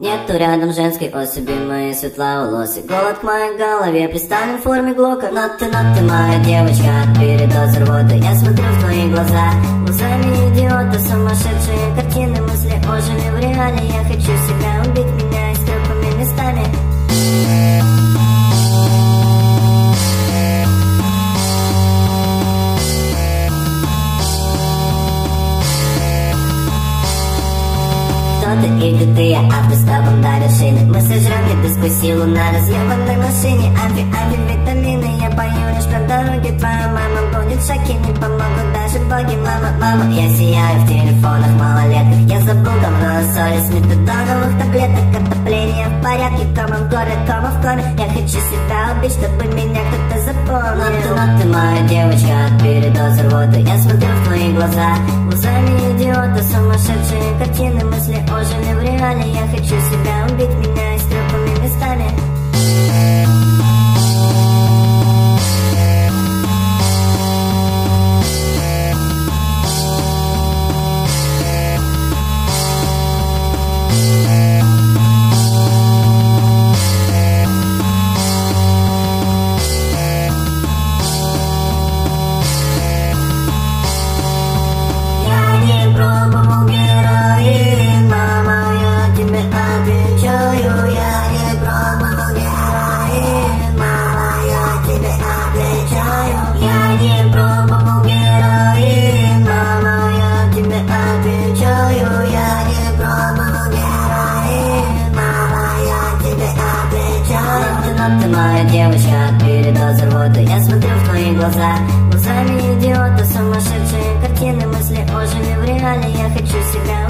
Нету рядом женской особи моей светловолосой Голод к моей голове пристанен в форме глока Но ты, но ты моя девочка от передоза рвоты Я смотрю в твои глаза. Глазами идиота Сумасшедшие картины, мысли ожили в реале. Я хочу Кто ты и ты, я автостопом до вершины Мы сожрем сквозь силу на разъебанной машине. Амфи, амфи, витамины, я пою лишь по дороге. Твоя мама будет в шоке, не помогут даже боги. Мама, мама, я сияю в телефонах малолеток Я забыл давно о соли с метадоновых таблеток Отопление в порядке, кома в горе, кома в коме. Я хочу себя убить, чтобы меня кто-то запомнил. Но ты, но ты моя девочка от передоза рвоты Я смотрю в твои глаза, глазами идиота Сумасшедшие картины, мысли ожили в реале. Я хочу себя девочка от передоза Я смотрю в твои глаза. Глазами идиота, сумасшедшие картины Мысли ожили в реале. Я хочу себя